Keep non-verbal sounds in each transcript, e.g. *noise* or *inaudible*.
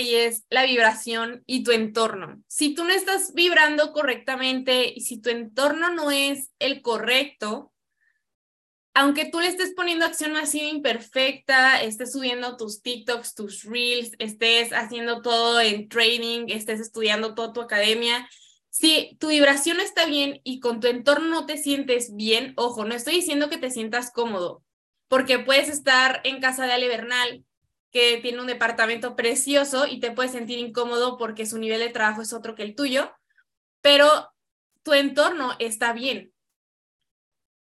y es la vibración y tu entorno. Si tú no estás vibrando correctamente y si tu entorno no es el correcto, aunque tú le estés poniendo acción masiva imperfecta, estés subiendo tus TikToks, tus Reels, estés haciendo todo en training, estés estudiando toda tu academia, si tu vibración está bien y con tu entorno no te sientes bien, ojo, no estoy diciendo que te sientas cómodo, porque puedes estar en casa de Ale Bernal, que tiene un departamento precioso y te puedes sentir incómodo porque su nivel de trabajo es otro que el tuyo, pero tu entorno está bien.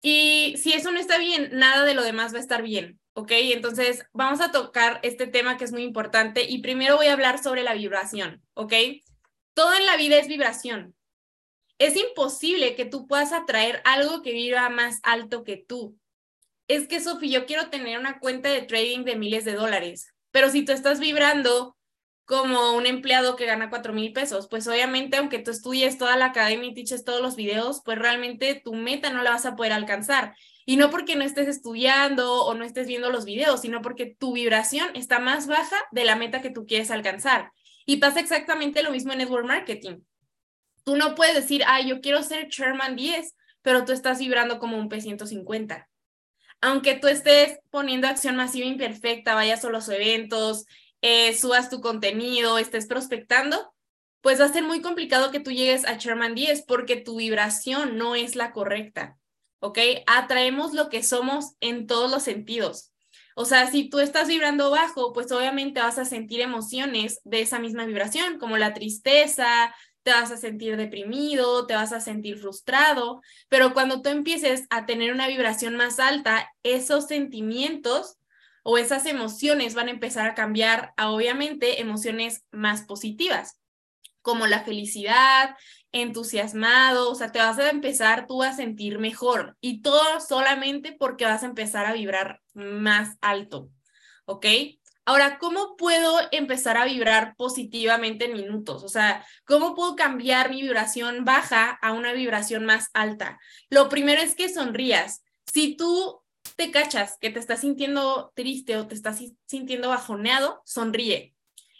Y si eso no está bien, nada de lo demás va a estar bien, ¿ok? Entonces, vamos a tocar este tema que es muy importante y primero voy a hablar sobre la vibración, ¿ok? Todo en la vida es vibración. Es imposible que tú puedas atraer algo que vibra más alto que tú. Es que, Sofi, yo quiero tener una cuenta de trading de miles de dólares, pero si tú estás vibrando como un empleado que gana cuatro mil pesos. Pues obviamente, aunque tú estudies toda la academia y teaches todos los videos, pues realmente tu meta no la vas a poder alcanzar. Y no porque no estés estudiando o no estés viendo los videos, sino porque tu vibración está más baja de la meta que tú quieres alcanzar. Y pasa exactamente lo mismo en network marketing. Tú no puedes decir, ay, yo quiero ser Chairman 10, pero tú estás vibrando como un P150 aunque tú estés poniendo acción masiva imperfecta, vayas a los eventos, eh, subas tu contenido, estés prospectando, pues va a ser muy complicado que tú llegues a Sherman 10 porque tu vibración no es la correcta, ¿ok? Atraemos lo que somos en todos los sentidos. O sea, si tú estás vibrando bajo, pues obviamente vas a sentir emociones de esa misma vibración, como la tristeza, te vas a sentir deprimido, te vas a sentir frustrado, pero cuando tú empieces a tener una vibración más alta, esos sentimientos o esas emociones van a empezar a cambiar a obviamente emociones más positivas, como la felicidad, entusiasmado, o sea, te vas a empezar tú a sentir mejor y todo solamente porque vas a empezar a vibrar más alto, ¿ok? Ahora, ¿cómo puedo empezar a vibrar positivamente en minutos? O sea, ¿cómo puedo cambiar mi vibración baja a una vibración más alta? Lo primero es que sonrías. Si tú te cachas que te estás sintiendo triste o te estás sintiendo bajoneado, sonríe.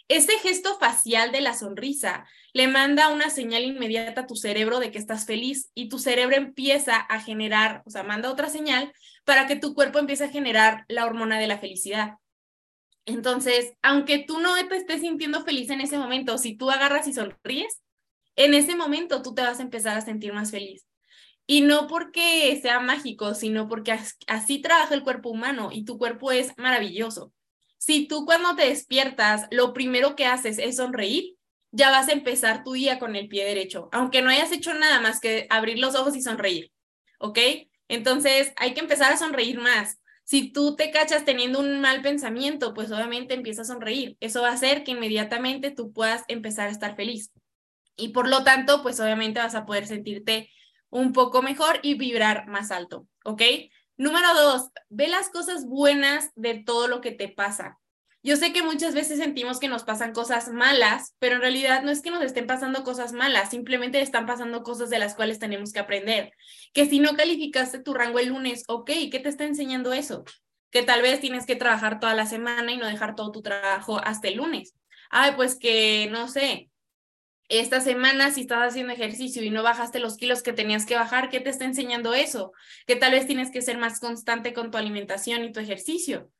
Ese gesto facial de la sonrisa le manda una señal inmediata a tu cerebro de que estás feliz y tu cerebro empieza a generar, o sea, manda otra señal para que tu cuerpo empiece a generar la hormona de la felicidad. Entonces, aunque tú no te estés sintiendo feliz en ese momento, si tú agarras y sonríes, en ese momento tú te vas a empezar a sentir más feliz. Y no porque sea mágico, sino porque así trabaja el cuerpo humano y tu cuerpo es maravilloso. Si tú cuando te despiertas, lo primero que haces es sonreír, ya vas a empezar tu día con el pie derecho, aunque no hayas hecho nada más que abrir los ojos y sonreír, ¿ok? Entonces hay que empezar a sonreír más. Si tú te cachas teniendo un mal pensamiento, pues obviamente empieza a sonreír. Eso va a hacer que inmediatamente tú puedas empezar a estar feliz. Y por lo tanto, pues obviamente vas a poder sentirte un poco mejor y vibrar más alto, ¿ok? Número dos, ve las cosas buenas de todo lo que te pasa. Yo sé que muchas veces sentimos que nos pasan cosas malas, pero en realidad no es que nos estén pasando cosas malas, simplemente están pasando cosas de las cuales tenemos que aprender. Que si no calificaste tu rango el lunes, ok, ¿qué te está enseñando eso? Que tal vez tienes que trabajar toda la semana y no dejar todo tu trabajo hasta el lunes. Ay, pues que no sé, esta semana si estás haciendo ejercicio y no bajaste los kilos que tenías que bajar, ¿qué te está enseñando eso? Que tal vez tienes que ser más constante con tu alimentación y tu ejercicio.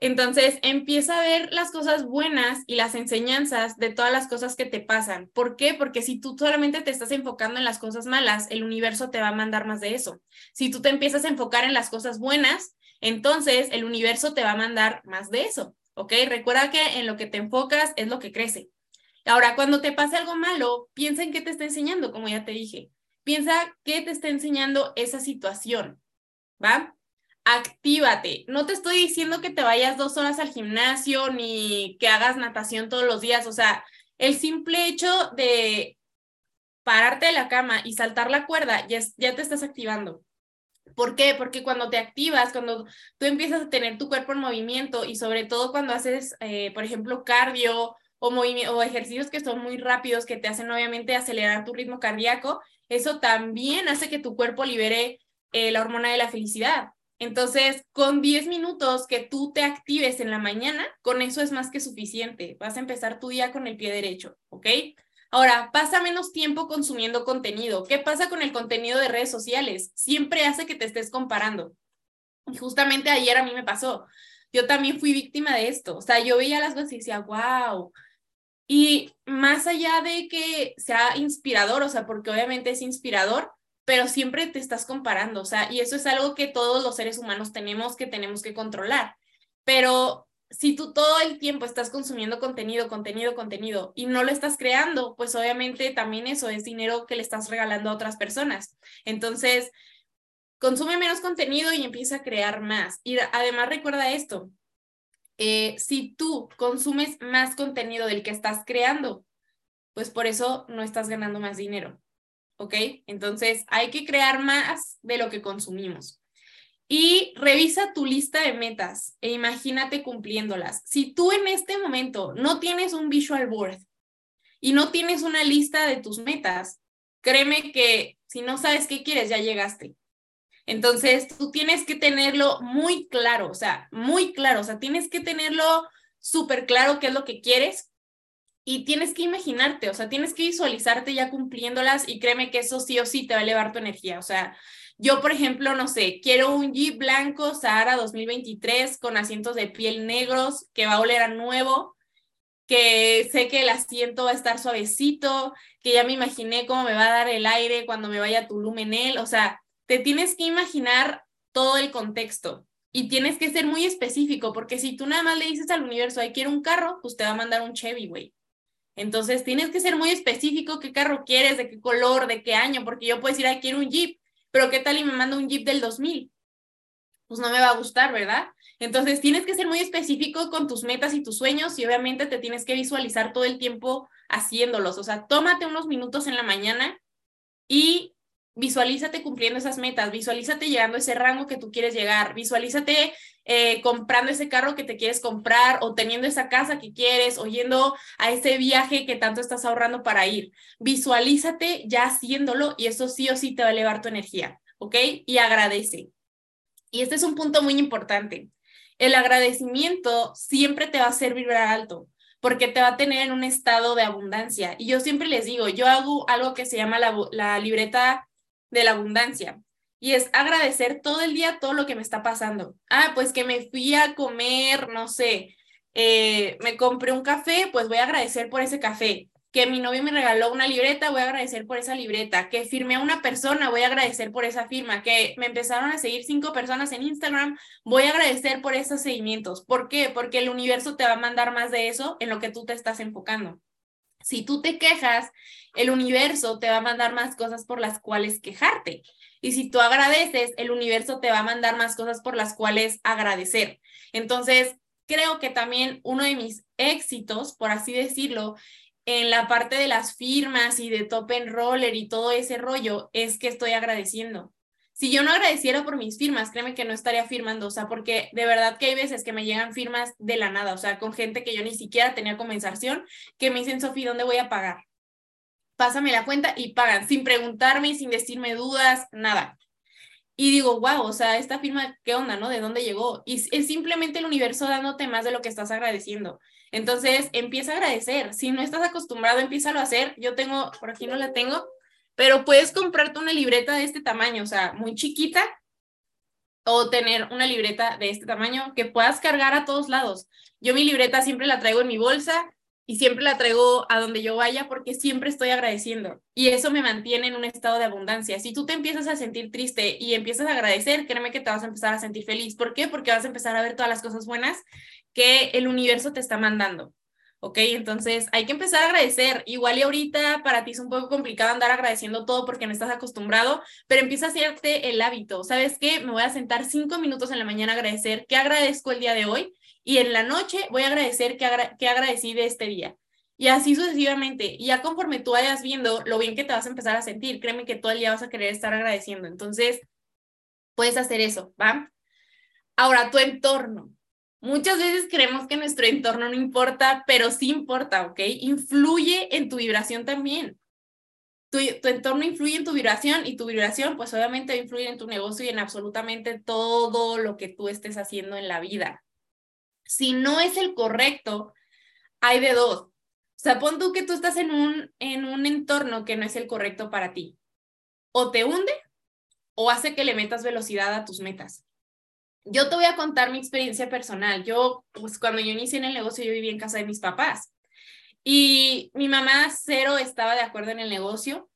Entonces, empieza a ver las cosas buenas y las enseñanzas de todas las cosas que te pasan. ¿Por qué? Porque si tú solamente te estás enfocando en las cosas malas, el universo te va a mandar más de eso. Si tú te empiezas a enfocar en las cosas buenas, entonces el universo te va a mandar más de eso. ¿Ok? Recuerda que en lo que te enfocas es lo que crece. Ahora, cuando te pase algo malo, piensa en qué te está enseñando, como ya te dije. Piensa qué te está enseñando esa situación, ¿va? Actívate. No te estoy diciendo que te vayas dos horas al gimnasio ni que hagas natación todos los días. O sea, el simple hecho de pararte de la cama y saltar la cuerda, ya, ya te estás activando. ¿Por qué? Porque cuando te activas, cuando tú empiezas a tener tu cuerpo en movimiento y sobre todo cuando haces, eh, por ejemplo, cardio o, o ejercicios que son muy rápidos, que te hacen obviamente acelerar tu ritmo cardíaco, eso también hace que tu cuerpo libere eh, la hormona de la felicidad. Entonces, con 10 minutos que tú te actives en la mañana, con eso es más que suficiente. Vas a empezar tu día con el pie derecho, ¿ok? Ahora, pasa menos tiempo consumiendo contenido. ¿Qué pasa con el contenido de redes sociales? Siempre hace que te estés comparando. Y justamente ayer a mí me pasó. Yo también fui víctima de esto. O sea, yo veía las cosas y decía, wow. Y más allá de que sea inspirador, o sea, porque obviamente es inspirador, pero siempre te estás comparando, o sea, y eso es algo que todos los seres humanos tenemos que tenemos que controlar. Pero si tú todo el tiempo estás consumiendo contenido, contenido, contenido y no lo estás creando, pues obviamente también eso es dinero que le estás regalando a otras personas. Entonces, consume menos contenido y empieza a crear más. Y además recuerda esto, eh, si tú consumes más contenido del que estás creando, pues por eso no estás ganando más dinero. ¿Ok? Entonces hay que crear más de lo que consumimos. Y revisa tu lista de metas e imagínate cumpliéndolas. Si tú en este momento no tienes un visual board y no tienes una lista de tus metas, créeme que si no sabes qué quieres, ya llegaste. Entonces, tú tienes que tenerlo muy claro, o sea, muy claro, o sea, tienes que tenerlo súper claro qué es lo que quieres, y tienes que imaginarte, o sea, tienes que visualizarte ya cumpliéndolas y créeme que eso sí o sí te va a elevar tu energía. O sea, yo, por ejemplo, no sé, quiero un Jeep blanco Sahara 2023 con asientos de piel negros que va a oler a nuevo, que sé que el asiento va a estar suavecito, que ya me imaginé cómo me va a dar el aire cuando me vaya a Tulum él. O sea, te tienes que imaginar todo el contexto y tienes que ser muy específico, porque si tú nada más le dices al universo, ay, quiero un carro, pues te va a mandar un Chevy, güey. Entonces tienes que ser muy específico qué carro quieres, de qué color, de qué año, porque yo puedo decir, ah, quiero un Jeep, pero ¿qué tal y me manda un Jeep del 2000? Pues no me va a gustar, ¿verdad? Entonces tienes que ser muy específico con tus metas y tus sueños y obviamente te tienes que visualizar todo el tiempo haciéndolos. O sea, tómate unos minutos en la mañana y visualízate cumpliendo esas metas, visualízate llegando a ese rango que tú quieres llegar, visualízate eh, comprando ese carro que te quieres comprar o teniendo esa casa que quieres o yendo a ese viaje que tanto estás ahorrando para ir. Visualízate ya haciéndolo y eso sí o sí te va a elevar tu energía, ¿ok? Y agradece. Y este es un punto muy importante. El agradecimiento siempre te va a hacer vibrar alto porque te va a tener en un estado de abundancia. Y yo siempre les digo, yo hago algo que se llama la, la libreta de la abundancia. Y es agradecer todo el día todo lo que me está pasando. Ah, pues que me fui a comer, no sé, eh, me compré un café, pues voy a agradecer por ese café. Que mi novio me regaló una libreta, voy a agradecer por esa libreta. Que firmé a una persona, voy a agradecer por esa firma. Que me empezaron a seguir cinco personas en Instagram, voy a agradecer por esos seguimientos. ¿Por qué? Porque el universo te va a mandar más de eso en lo que tú te estás enfocando. Si tú te quejas, el universo te va a mandar más cosas por las cuales quejarte. Y si tú agradeces, el universo te va a mandar más cosas por las cuales agradecer. Entonces, creo que también uno de mis éxitos, por así decirlo, en la parte de las firmas y de top en roller y todo ese rollo, es que estoy agradeciendo si yo no agradeciera por mis firmas, créeme que no estaría firmando, o sea, porque de verdad que hay veces que me llegan firmas de la nada, o sea, con gente que yo ni siquiera tenía conversación, que me dicen, Sofi, ¿dónde voy a pagar? Pásame la cuenta y pagan, sin preguntarme, sin decirme dudas, nada. Y digo, wow, o sea, esta firma, ¿qué onda, no? ¿De dónde llegó? Y es simplemente el universo dándote más de lo que estás agradeciendo. Entonces, empieza a agradecer. Si no estás acostumbrado, empieza a hacer. Yo tengo, por aquí no la tengo, pero puedes comprarte una libreta de este tamaño, o sea, muy chiquita, o tener una libreta de este tamaño que puedas cargar a todos lados. Yo mi libreta siempre la traigo en mi bolsa y siempre la traigo a donde yo vaya porque siempre estoy agradeciendo y eso me mantiene en un estado de abundancia. Si tú te empiezas a sentir triste y empiezas a agradecer, créeme que te vas a empezar a sentir feliz. ¿Por qué? Porque vas a empezar a ver todas las cosas buenas que el universo te está mandando. ¿ok? Entonces hay que empezar a agradecer. Igual y ahorita para ti es un poco complicado andar agradeciendo todo porque no estás acostumbrado, pero empieza a hacerte el hábito. ¿Sabes qué? Me voy a sentar cinco minutos en la mañana a agradecer qué agradezco el día de hoy y en la noche voy a agradecer qué, agradecí de este día. Y así sucesivamente. Y ya conforme tú vayas viendo lo bien que te vas a empezar a sentir, créeme que todo el día vas a querer estar agradeciendo. Entonces, puedes hacer eso, ¿va? Ahora, tu entorno. Muchas veces creemos que nuestro entorno no importa, pero sí importa, ¿ok? Influye en tu vibración también. tu, tu, entorno influye en tu vibración y tu vibración pues obviamente va a influir en tu negocio y en absolutamente todo lo que tú estés haciendo en la vida. Si no es el correcto, hay de dos. O sea, pon tú que tú estás en un, en un entorno que no es el correcto para ti. O te hunde o hace que le metas velocidad a tus metas. Yo te voy a contar mi experiencia personal. Yo, pues cuando yo inicié en el negocio, yo vivía en casa de mis papás. Y mi mamá cero estaba de acuerdo en el negocio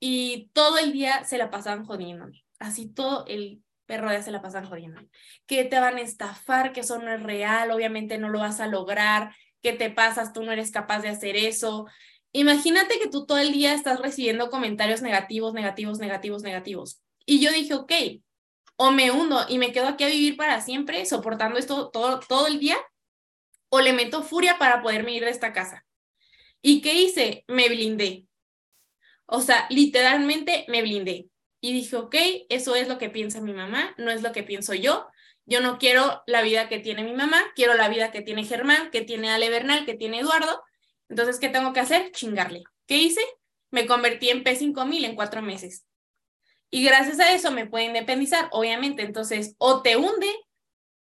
y todo el día se la pasaban jodiendo. Así todo el perro día se la pasan jodiendo. Que te van a estafar, que eso no es real, obviamente no lo vas a lograr, que te pasas, tú no eres capaz de hacer eso. Imagínate que tú todo el día estás recibiendo comentarios negativos, negativos, negativos, negativos. Y yo dije, ok, o me hundo y me quedo aquí a vivir para siempre soportando esto todo, todo el día, o le meto furia para poderme ir de esta casa. ¿Y qué hice? Me blindé. O sea, literalmente me blindé. Y dije, ok, eso es lo que piensa mi mamá, no es lo que pienso yo. Yo no quiero la vida que tiene mi mamá, quiero la vida que tiene Germán, que tiene Ale Bernal, que tiene Eduardo. Entonces, ¿qué tengo que hacer? Chingarle. ¿Qué hice? Me convertí en P5000 en cuatro meses. Y gracias a eso me puede independizar, obviamente. Entonces, o te hunde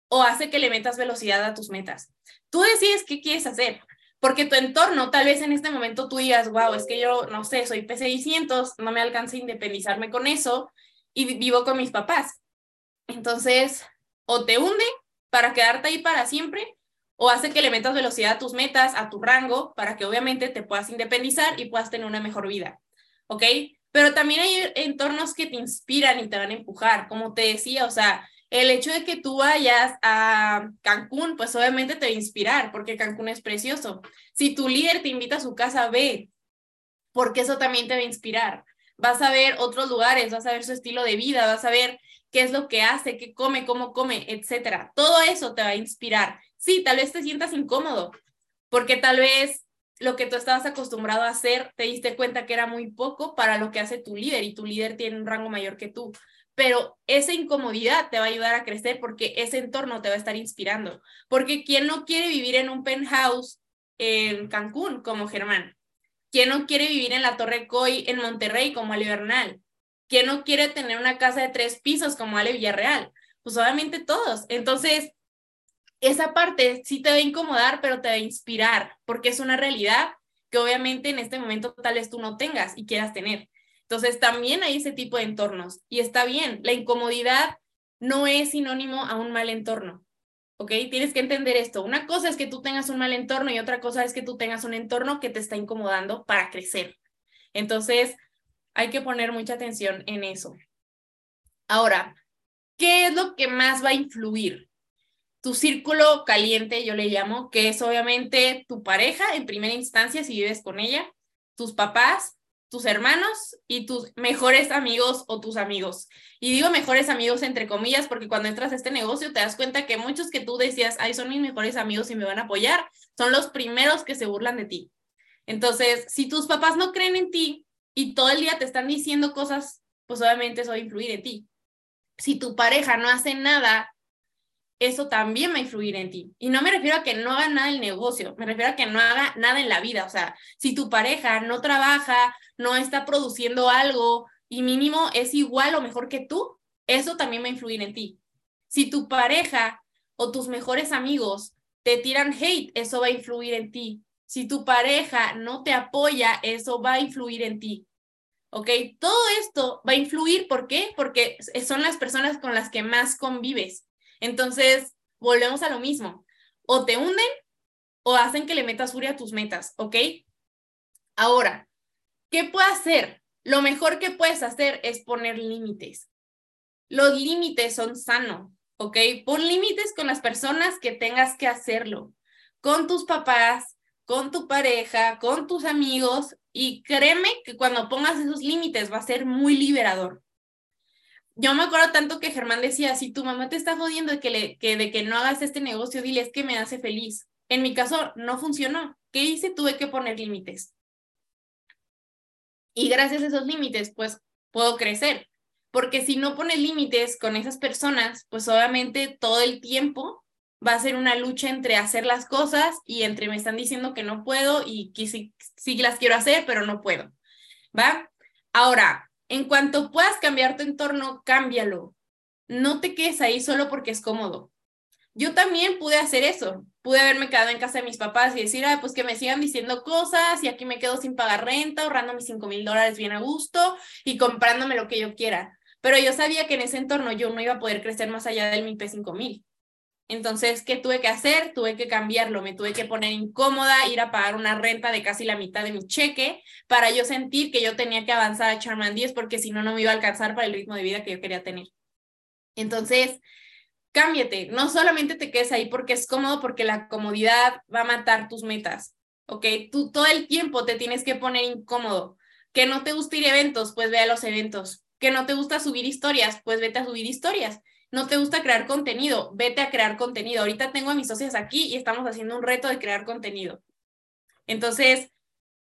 o hace que le metas velocidad a tus metas. Tú decides qué quieres hacer, porque tu entorno, tal vez en este momento tú digas, wow, es que yo, no sé, soy P600, no me alcanza a independizarme con eso y vivo con mis papás. Entonces, o te hunde para quedarte ahí para siempre, o hace que le metas velocidad a tus metas, a tu rango, para que obviamente te puedas independizar y puedas tener una mejor vida. ¿Ok? Pero también hay entornos que te inspiran y te van a empujar, como te decía, o sea, el hecho de que tú vayas a Cancún, pues obviamente te va a inspirar, porque Cancún es precioso. Si tu líder te invita a su casa, ve, porque eso también te va a inspirar. Vas a ver otros lugares, vas a ver su estilo de vida, vas a ver qué es lo que hace, qué come, cómo come, etcétera. Todo eso te va a inspirar. Sí, tal vez te sientas incómodo, porque tal vez lo que tú estabas acostumbrado a hacer, te diste cuenta que era muy poco para lo que hace tu líder y tu líder tiene un rango mayor que tú. Pero esa incomodidad te va a ayudar a crecer porque ese entorno te va a estar inspirando. Porque ¿quién no quiere vivir en un penthouse en Cancún como Germán? ¿Quién no quiere vivir en la Torre Coy en Monterrey como Ale Bernal? ¿Quién no quiere tener una casa de tres pisos como Ale Villarreal? Pues obviamente todos. Entonces, esa parte sí te va a incomodar, pero te va a inspirar, porque es una realidad que obviamente en este momento tal vez tú no tengas y quieras tener. Entonces también hay ese tipo de entornos y está bien, la incomodidad no es sinónimo a un mal entorno, ¿ok? Tienes que entender esto. Una cosa es que tú tengas un mal entorno y otra cosa es que tú tengas un entorno que te está incomodando para crecer. Entonces, hay que poner mucha atención en eso. Ahora, ¿qué es lo que más va a influir? tu círculo caliente, yo le llamo, que es obviamente tu pareja en primera instancia, si vives con ella, tus papás, tus hermanos y tus mejores amigos o tus amigos. Y digo mejores amigos entre comillas porque cuando entras a este negocio te das cuenta que muchos que tú decías, ay, son mis mejores amigos y me van a apoyar, son los primeros que se burlan de ti. Entonces, si tus papás no creen en ti y todo el día te están diciendo cosas, pues obviamente eso va a influir en ti. Si tu pareja no hace nada eso también va a influir en ti. Y no me refiero a que no haga nada el negocio, me refiero a que no haga nada en la vida. O sea, si tu pareja no trabaja, no está produciendo algo y mínimo es igual o mejor que tú, eso también va a influir en ti. Si tu pareja o tus mejores amigos te tiran hate, eso va a influir en ti. Si tu pareja no te apoya, eso va a influir en ti. ¿Ok? Todo esto va a influir, ¿por qué? Porque son las personas con las que más convives. Entonces, volvemos a lo mismo. O te hunden o hacen que le metas furia a tus metas, ¿ok? Ahora, ¿qué puedo hacer? Lo mejor que puedes hacer es poner límites. Los límites son sanos, ¿ok? Pon límites con las personas que tengas que hacerlo, con tus papás, con tu pareja, con tus amigos, y créeme que cuando pongas esos límites va a ser muy liberador yo me acuerdo tanto que Germán decía, si tu mamá te está jodiendo de que, le, que, de que no hagas este negocio, dile, es que me hace feliz. En mi caso, no funcionó. ¿Qué hice? Tuve que poner límites. Y gracias a esos límites, pues puedo crecer. Porque si no pones límites con esas personas, pues obviamente todo el tiempo va a ser una lucha entre hacer las cosas y entre me están diciendo que no puedo y que sí, sí las quiero hacer, pero no puedo. ¿Va? Ahora, en cuanto puedas cambiar tu entorno, cámbialo. No te quedes ahí solo porque es cómodo. Yo también pude hacer eso. Pude haberme quedado en casa de mis papás y decir, ah, pues que me sigan diciendo cosas y aquí me quedo sin pagar renta, ahorrando mis 5 mil dólares bien a gusto y comprándome lo que yo quiera. Pero yo sabía que en ese entorno yo no iba a poder crecer más allá del mi P5 mil. Entonces, ¿qué tuve que hacer? Tuve que cambiarlo, me tuve que poner incómoda, ir a pagar una renta de casi la mitad de mi cheque para yo sentir que yo tenía que avanzar a Charman 10 porque si no, no me iba a alcanzar para el ritmo de vida que yo quería tener. Entonces, cámbiate, no solamente te quedes ahí porque es cómodo, porque la comodidad va a matar tus metas, ¿ok? Tú todo el tiempo te tienes que poner incómodo. Que no te gusta ir a eventos, pues ve a los eventos. Que no te gusta subir historias, pues vete a subir historias no te gusta crear contenido, vete a crear contenido. Ahorita tengo a mis socios aquí y estamos haciendo un reto de crear contenido. Entonces,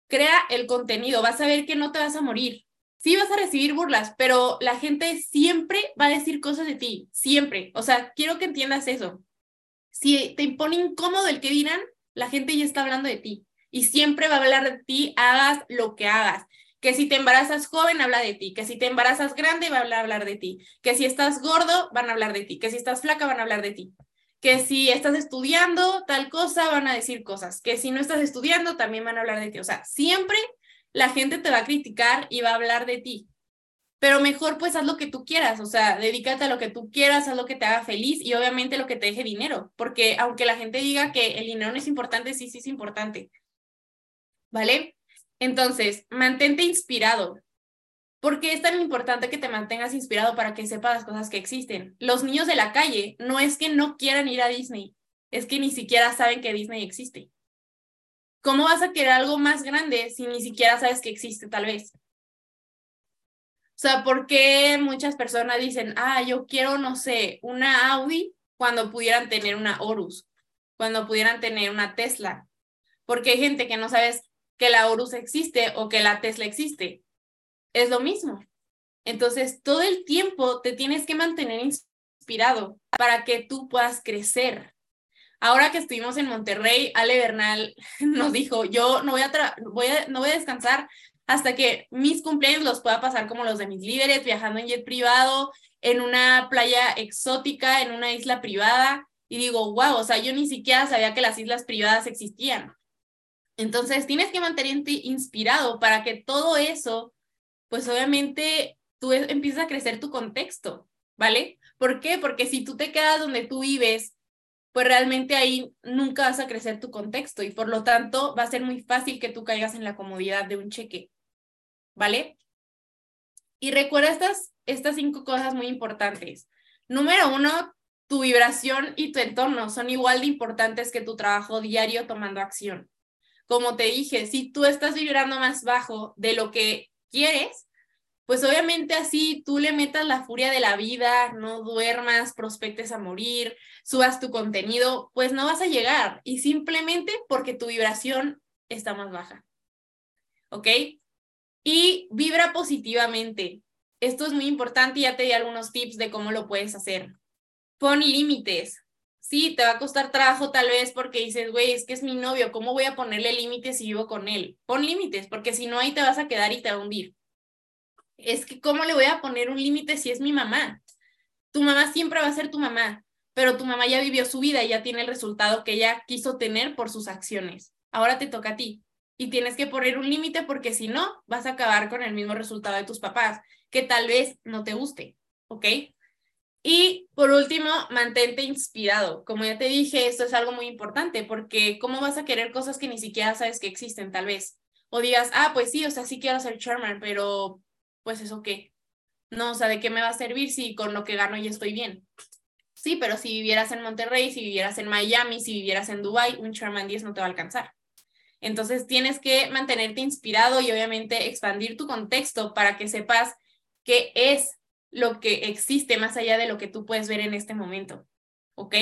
crea el contenido, vas a ver que no te vas a morir. Sí vas a recibir burlas, pero la gente siempre va a decir cosas de ti, siempre. O sea, quiero que entiendas eso. Si te impone incómodo el que dirán, la gente ya está hablando de ti y siempre va a hablar de ti, hagas lo que hagas que si te embarazas joven habla de ti, que si te embarazas grande va a hablar de ti, que si estás gordo van a hablar de ti, que si estás flaca van a hablar de ti, que si estás estudiando tal cosa van a decir cosas, que si no estás estudiando también van a hablar de ti. O sea, siempre la gente te va a criticar y va a hablar de ti. Pero mejor pues haz lo que tú quieras, o sea, dedícate a lo que tú quieras, haz lo que te haga feliz y obviamente lo que te deje dinero, porque aunque la gente diga que el dinero no es importante, sí, sí es importante. ¿Vale? Entonces, mantente inspirado. ¿Por qué es tan importante que te mantengas inspirado para que sepas las cosas que existen? Los niños de la calle no es que no quieran ir a Disney, es que ni siquiera saben que Disney existe. ¿Cómo vas a querer algo más grande si ni siquiera sabes que existe tal vez? O sea, ¿por qué muchas personas dicen, ah, yo quiero, no sé, una Audi cuando pudieran tener una Horus, cuando pudieran tener una Tesla? Porque hay gente que no sabes que la Horus existe o que la Tesla existe. Es lo mismo. Entonces, todo el tiempo te tienes que mantener inspirado para que tú puedas crecer. Ahora que estuvimos en Monterrey, Ale Bernal *laughs* nos dijo, yo no voy a, voy a, no voy a descansar hasta que mis cumpleaños los pueda pasar como los de mis líderes, viajando en jet privado, en una playa exótica, en una isla privada. Y digo, wow, o sea, yo ni siquiera sabía que las islas privadas existían. Entonces, tienes que mantenerte inspirado para que todo eso, pues obviamente tú e, empiezas a crecer tu contexto, ¿vale? ¿Por qué? Porque si tú te quedas donde tú vives, pues realmente ahí nunca vas a crecer tu contexto y por lo tanto va a ser muy fácil que tú caigas en la comodidad de un cheque, ¿vale? Y recuerda estas, estas cinco cosas muy importantes. Número uno, tu vibración y tu entorno son igual de importantes que tu trabajo diario tomando acción como te dije, si tú estás vibrando más bajo de lo que quieres, pues obviamente así tú le metas la furia de la vida, no duermas, prospectes a morir, subas tu contenido, pues no vas a llegar y simplemente porque tu vibración está más baja. ¿Ok? Y vibra positivamente. Esto es muy importante ya te di algunos tips de cómo lo puedes hacer. Pon límites, sí, te va a costar trabajo tal vez porque dices, güey, es que es mi novio, ¿cómo voy a ponerle límites si vivo con él? Pon límites, porque si no, ahí te vas a quedar y te va a hundir. Es que, ¿cómo le voy a poner un límite si es mi mamá? Tu mamá siempre va a ser tu mamá, pero tu mamá ya vivió su vida y ya tiene el resultado que ella quiso tener por sus acciones. Ahora te toca a ti y tienes que poner un límite porque si no, vas a acabar con el mismo resultado de tus papás, que tal vez no te guste, ¿ok? Y por último, mantente inspirado. Como ya te dije, esto es algo muy importante porque ¿cómo vas a querer cosas que ni siquiera sabes que existen tal vez? O digas, ah, pues sí, o sea, sí quiero ser chairman, pero pues eso qué. No, o sea, ¿de qué me va a servir si con lo que gano ya estoy bien? Sí, pero si vivieras en Monterrey, si vivieras en Miami, si vivieras en Dubai, un chairman 10 no te va a alcanzar. Entonces tienes que mantenerte inspirado y obviamente expandir tu contexto para que sepas qué es lo que existe más allá de lo que tú puedes ver en este momento. ¿Ok?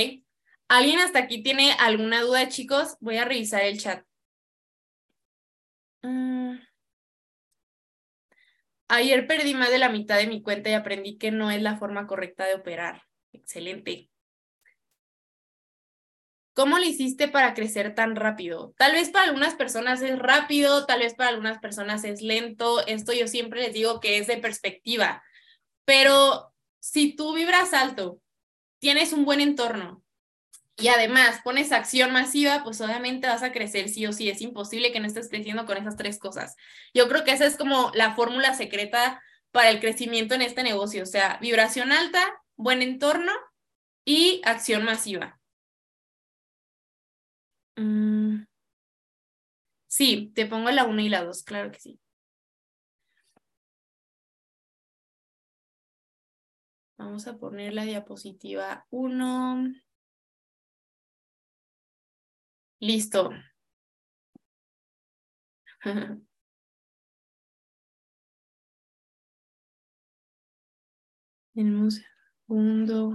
¿Alguien hasta aquí tiene alguna duda, chicos? Voy a revisar el chat. Mm. Ayer perdí más de la mitad de mi cuenta y aprendí que no es la forma correcta de operar. Excelente. ¿Cómo le hiciste para crecer tan rápido? Tal vez para algunas personas es rápido, tal vez para algunas personas es lento. Esto yo siempre les digo que es de perspectiva. Pero si tú vibras alto, tienes un buen entorno y además pones acción masiva, pues obviamente vas a crecer sí o sí. Es imposible que no estés creciendo con esas tres cosas. Yo creo que esa es como la fórmula secreta para el crecimiento en este negocio. O sea, vibración alta, buen entorno y acción masiva. Mm. Sí, te pongo la 1 y la 2, claro que sí. Vamos a poner la diapositiva 1. Listo. *laughs* Tenemos segundo.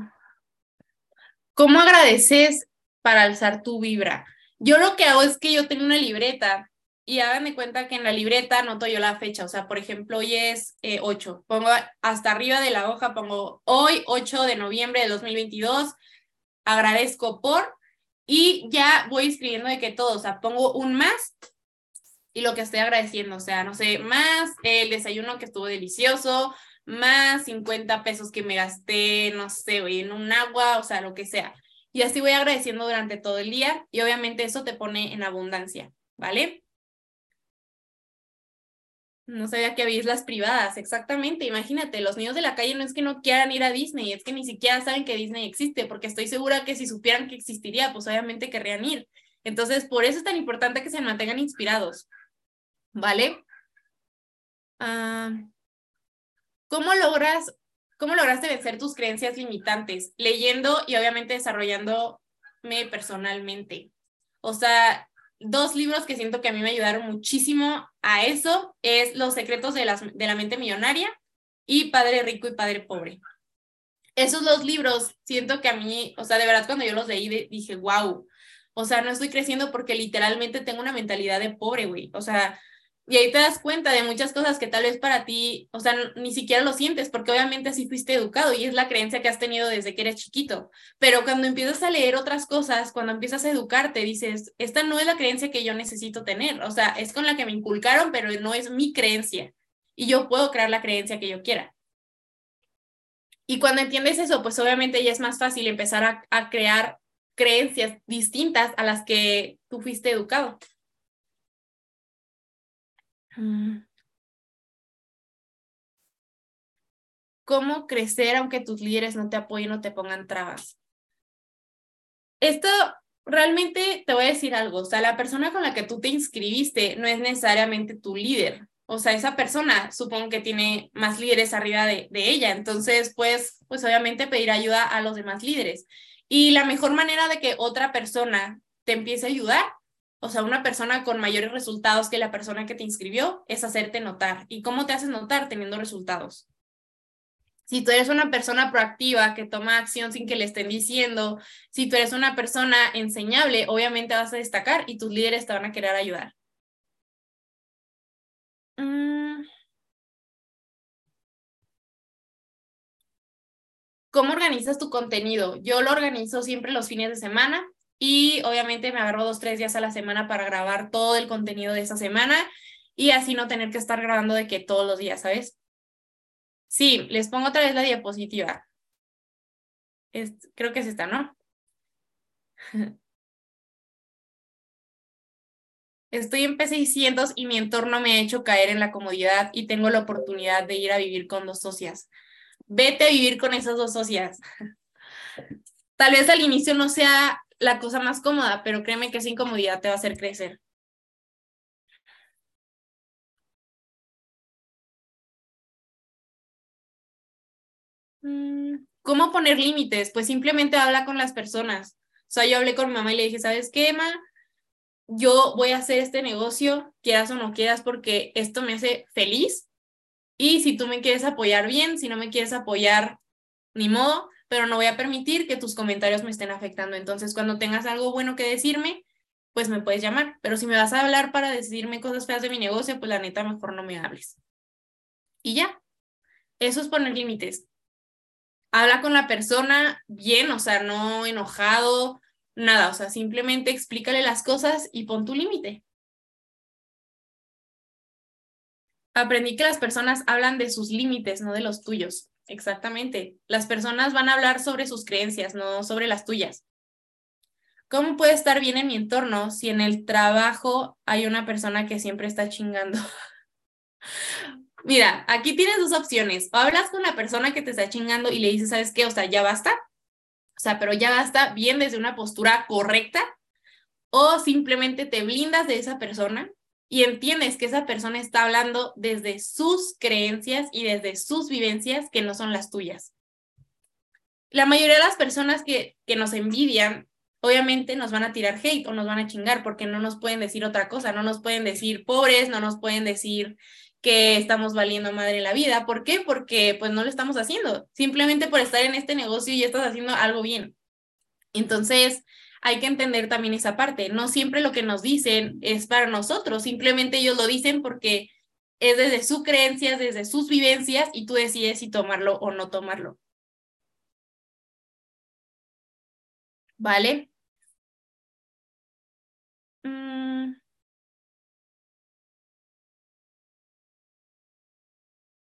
¿Cómo agradeces para alzar tu vibra? Yo lo que hago es que yo tengo una libreta y háganme cuenta que en la libreta anoto yo la fecha. O sea, por ejemplo, hoy es 8. Eh, pongo hasta arriba de la hoja, pongo hoy, 8 de noviembre de 2022. Agradezco por. Y ya voy escribiendo de que todo, o sea, pongo un más y lo que estoy agradeciendo. O sea, no sé, más el desayuno que estuvo delicioso, más 50 pesos que me gasté, no sé, en un agua, o sea, lo que sea. Y así voy agradeciendo durante todo el día y obviamente eso te pone en abundancia, ¿vale? No sabía que habéis las privadas, exactamente. Imagínate, los niños de la calle no es que no quieran ir a Disney, es que ni siquiera saben que Disney existe, porque estoy segura que si supieran que existiría, pues obviamente querrían ir. Entonces, por eso es tan importante que se mantengan inspirados, ¿vale? Ah, ¿Cómo logras ¿Cómo lograste vencer tus creencias limitantes? Leyendo y obviamente desarrollándome personalmente. O sea, dos libros que siento que a mí me ayudaron muchísimo a eso es Los secretos de, las, de la mente millonaria y Padre rico y Padre pobre. Esos dos libros siento que a mí, o sea, de verdad cuando yo los leí dije, wow, o sea, no estoy creciendo porque literalmente tengo una mentalidad de pobre, güey. O sea, y ahí te das cuenta de muchas cosas que tal vez para ti, o sea, ni siquiera lo sientes, porque obviamente así fuiste educado y es la creencia que has tenido desde que eres chiquito. Pero cuando empiezas a leer otras cosas, cuando empiezas a educarte, dices, esta no es la creencia que yo necesito tener, o sea, es con la que me inculcaron, pero no es mi creencia. Y yo puedo crear la creencia que yo quiera. Y cuando entiendes eso, pues obviamente ya es más fácil empezar a, a crear creencias distintas a las que tú fuiste educado. Mm. ¿Cómo crecer aunque tus líderes no te apoyen o te pongan trabas? Esto realmente te voy a decir algo, o sea, la persona con la que tú te inscribiste no es necesariamente tu líder, o sea, esa persona supongo que tiene más líderes arriba de, de ella, entonces pues, pues obviamente pedir ayuda a los demás líderes. Y la mejor manera de que otra persona te empiece a ayudar o sea, una persona con mayores resultados que la persona que te inscribió es hacerte notar. ¿Y cómo te haces notar? Teniendo resultados. Si tú eres una persona proactiva que toma acción sin que le estén diciendo, si tú eres una persona enseñable, obviamente vas a destacar y tus líderes te van a querer ayudar. Mm. ¿Cómo organizas tu contenido? Yo lo organizo siempre los fines de semana y obviamente me agarro dos, tres días a la semana para grabar todo el contenido de esa semana y así no tener que estar grabando de que todos los días, ¿sabes? Sí, les pongo otra vez la diapositiva. creo que es esta, ¿no? *laughs* Estoy en P600 y mi entorno me ha hecho caer en la comodidad y tengo la oportunidad de ir a vivir con dos socias. Vete a vivir con esas dos socias. *laughs* Tal vez al inicio no sea la cosa más cómoda, pero créeme que esa incomodidad te va a hacer crecer. Mm, ¿Cómo poner límites? Pues simplemente habla con las personas. O sea, yo hablé con mi mamá y le dije, ¿sabes qué, Emma? Yo voy a hacer este negocio, quieras o no quieras, porque esto me hace feliz. Y si tú me quieres apoyar bien, si no me quieres apoyar, ni modo, pero no voy a permitir que tus comentarios me estén afectando. Entonces, cuando tengas algo bueno que decirme, pues me puedes llamar. Pero si me vas a hablar para decirme cosas feas de mi negocio, pues la neta, mejor no me hables. Y ya, eso es poner límites. Habla con la persona bien, o sea, no enojado, nada, o sea, simplemente explícale las cosas y pon tu límite. Aprendí que las personas hablan de sus límites, no de los tuyos. Exactamente. Las personas van a hablar sobre sus creencias, no sobre las tuyas. ¿Cómo puede estar bien en mi entorno si en el trabajo hay una persona que siempre está chingando? *laughs* Mira, aquí tienes dos opciones. O hablas con la persona que te está chingando y le dices, ¿sabes qué? O sea, ya basta. O sea, pero ya basta bien desde una postura correcta. O simplemente te blindas de esa persona y entiendes que esa persona está hablando desde sus creencias y desde sus vivencias que no son las tuyas. La mayoría de las personas que, que nos envidian, obviamente nos van a tirar hate o nos van a chingar porque no nos pueden decir otra cosa, no nos pueden decir pobres, no nos pueden decir que estamos valiendo madre la vida. ¿Por qué? Porque pues no lo estamos haciendo. Simplemente por estar en este negocio y estás haciendo algo bien. Entonces, hay que entender también esa parte. No siempre lo que nos dicen es para nosotros, simplemente ellos lo dicen porque es desde sus creencias, desde sus vivencias y tú decides si tomarlo o no tomarlo. ¿Vale?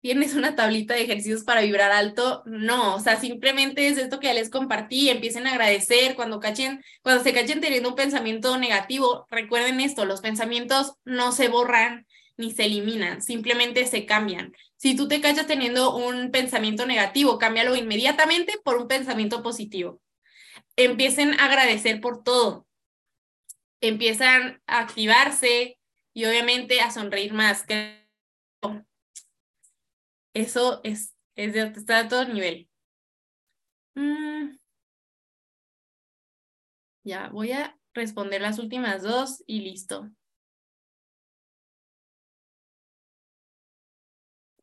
Tienes una tablita de ejercicios para vibrar alto, no, o sea, simplemente es esto que ya les compartí, empiecen a agradecer cuando cachen, cuando se cachen teniendo un pensamiento negativo, recuerden esto, los pensamientos no se borran ni se eliminan, simplemente se cambian. Si tú te cachas teniendo un pensamiento negativo, cámbialo inmediatamente por un pensamiento positivo. Empiecen a agradecer por todo. Empiezan a activarse y obviamente a sonreír más. Eso es, es de, está a todo nivel. Mm. Ya, voy a responder las últimas dos y listo.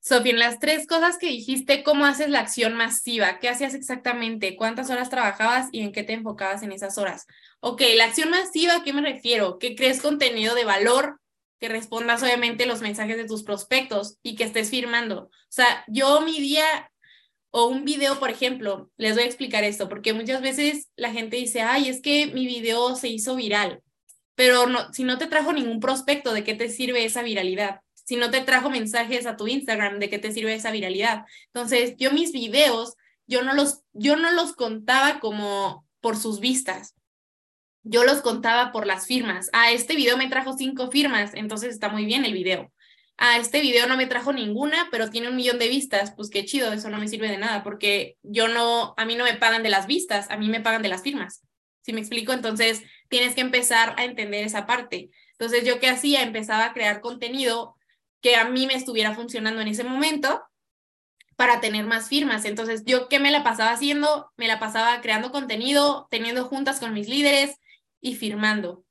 Sofía, en las tres cosas que dijiste, ¿cómo haces la acción masiva? ¿Qué hacías exactamente? ¿Cuántas horas trabajabas y en qué te enfocabas en esas horas? Ok, la acción masiva, ¿a qué me refiero? Que crees contenido de valor que respondas obviamente los mensajes de tus prospectos y que estés firmando. O sea, yo mi día o un video, por ejemplo, les voy a explicar esto, porque muchas veces la gente dice, ay, es que mi video se hizo viral, pero no, si no te trajo ningún prospecto, ¿de qué te sirve esa viralidad? Si no te trajo mensajes a tu Instagram, ¿de qué te sirve esa viralidad? Entonces, yo mis videos, yo no los, yo no los contaba como por sus vistas yo los contaba por las firmas. Ah, este video me trajo cinco firmas, entonces está muy bien el video. Ah, este video no me trajo ninguna, pero tiene un millón de vistas. Pues qué chido, eso no me sirve de nada, porque yo no, a mí no me pagan de las vistas, a mí me pagan de las firmas. ¿Sí me explico? Entonces tienes que empezar a entender esa parte. Entonces yo qué hacía, empezaba a crear contenido que a mí me estuviera funcionando en ese momento para tener más firmas. Entonces, yo qué me la pasaba haciendo, me la pasaba creando contenido, teniendo juntas con mis líderes, y firmando.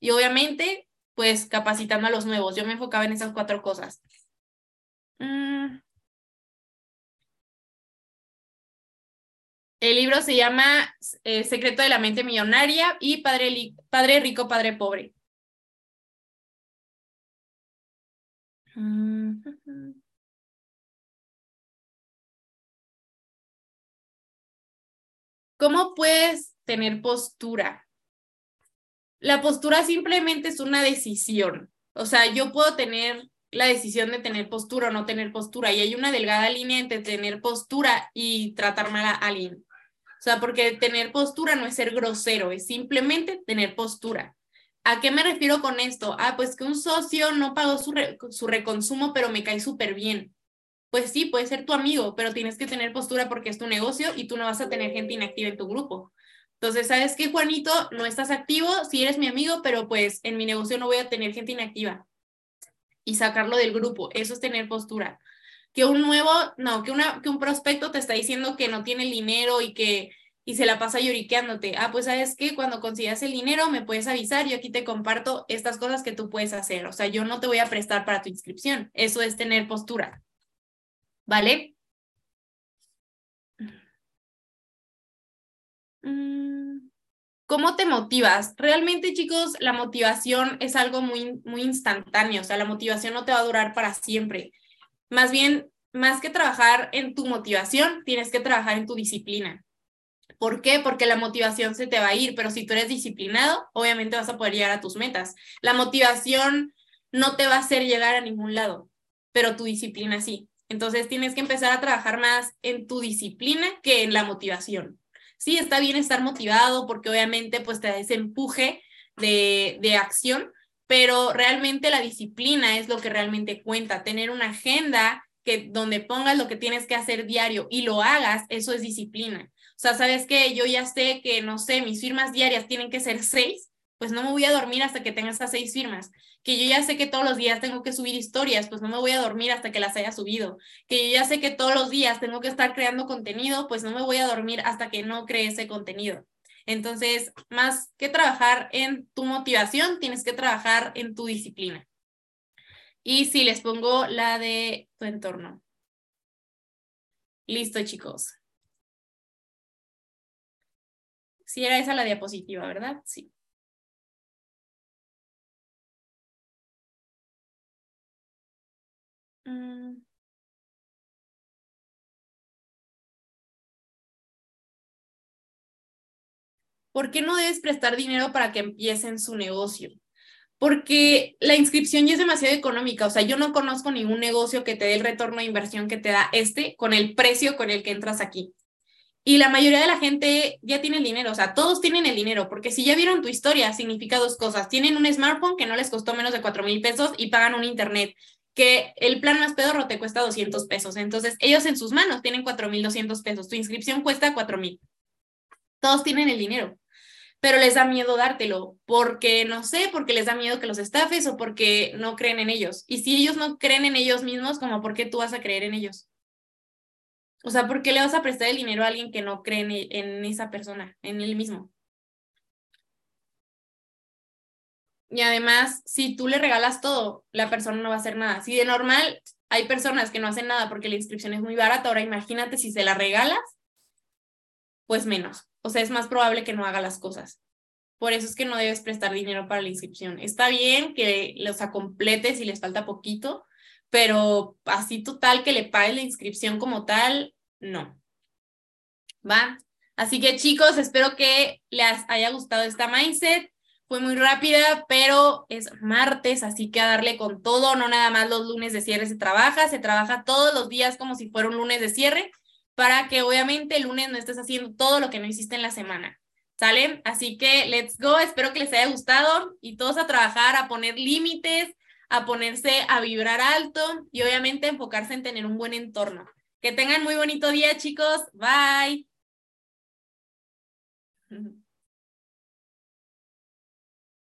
Y obviamente, pues capacitando a los nuevos. Yo me enfocaba en esas cuatro cosas. Mm. El libro se llama eh, Secreto de la Mente Millonaria y Padre, Padre Rico, Padre Pobre. Mm, ¿Cómo puedes tener postura? La postura simplemente es una decisión. O sea, yo puedo tener la decisión de tener postura o no tener postura y hay una delgada línea entre tener postura y tratar mal a alguien. O sea, porque tener postura no es ser grosero, es simplemente tener postura. ¿A qué me refiero con esto? Ah, pues que un socio no pagó su, su reconsumo, pero me cae súper bien. Pues sí, puede ser tu amigo, pero tienes que tener postura porque es tu negocio y tú no vas a tener gente inactiva en tu grupo. Entonces, ¿sabes qué, Juanito? No estás activo, sí eres mi amigo, pero pues en mi negocio no voy a tener gente inactiva. Y sacarlo del grupo, eso es tener postura. Que un nuevo, no, que, que un prospecto te está diciendo que no tiene el dinero y que y se la pasa lloriqueándote. Ah, pues sabes qué, cuando consigas el dinero me puedes avisar, yo aquí te comparto estas cosas que tú puedes hacer. O sea, yo no te voy a prestar para tu inscripción. Eso es tener postura. ¿Vale? ¿Cómo te motivas? Realmente, chicos, la motivación es algo muy, muy instantáneo, o sea, la motivación no te va a durar para siempre. Más bien, más que trabajar en tu motivación, tienes que trabajar en tu disciplina. ¿Por qué? Porque la motivación se te va a ir, pero si tú eres disciplinado, obviamente vas a poder llegar a tus metas. La motivación no te va a hacer llegar a ningún lado, pero tu disciplina sí. Entonces tienes que empezar a trabajar más en tu disciplina que en la motivación. Sí, está bien estar motivado porque obviamente pues te da ese empuje de, de acción, pero realmente la disciplina es lo que realmente cuenta. Tener una agenda que donde pongas lo que tienes que hacer diario y lo hagas, eso es disciplina. O sea, sabes que yo ya sé que, no sé, mis firmas diarias tienen que ser *laughs* seis, pues no me voy a dormir hasta que tenga esas seis firmas. Que yo ya sé que todos los días tengo que subir historias, pues no me voy a dormir hasta que las haya subido. Que yo ya sé que todos los días tengo que estar creando contenido, pues no me voy a dormir hasta que no cree ese contenido. Entonces, más que trabajar en tu motivación, tienes que trabajar en tu disciplina. Y si les pongo la de tu entorno. Listo, chicos. Sí, era esa la diapositiva, ¿verdad? Sí. Mm. ¿Por qué no debes prestar dinero para que empiecen su negocio? Porque la inscripción ya es demasiado económica. O sea, yo no conozco ningún negocio que te dé el retorno de inversión que te da este con el precio con el que entras aquí. Y la mayoría de la gente ya tiene el dinero, o sea, todos tienen el dinero, porque si ya vieron tu historia, significa dos cosas. Tienen un smartphone que no les costó menos de 4 mil pesos y pagan un internet, que el plan más pedorro te cuesta 200 pesos. Entonces, ellos en sus manos tienen 4 mil 200 pesos. Tu inscripción cuesta 4 mil. Todos tienen el dinero, pero les da miedo dártelo, porque no sé, porque les da miedo que los estafes o porque no creen en ellos. Y si ellos no creen en ellos mismos, como por qué tú vas a creer en ellos? O sea, ¿por qué le vas a prestar el dinero a alguien que no cree en, esa persona, en él mismo? Y además, si tú le regalas todo, la persona no va a hacer nada. Si de normal hay personas que no hacen nada porque la inscripción es muy barata, ahora imagínate si se la regalas, pues menos. O sea, es más probable que no haga las cosas. Por eso es que no debes prestar dinero para la inscripción. Está bien que los acompletes si les falta poquito, pero así total que le pagues la inscripción como tal, no. ¿Va? Así que chicos, espero que les haya gustado esta mindset. Fue muy rápida, pero es martes, así que a darle con todo, no nada más los lunes de cierre se trabaja, se trabaja todos los días como si fuera un lunes de cierre, para que obviamente el lunes no estés haciendo todo lo que no hiciste en la semana. ¿Sale? Así que let's go, espero que les haya gustado y todos a trabajar, a poner límites, a ponerse a vibrar alto y obviamente enfocarse en tener un buen entorno. Que tengan muy bonito día, chicos. Bye. *laughs*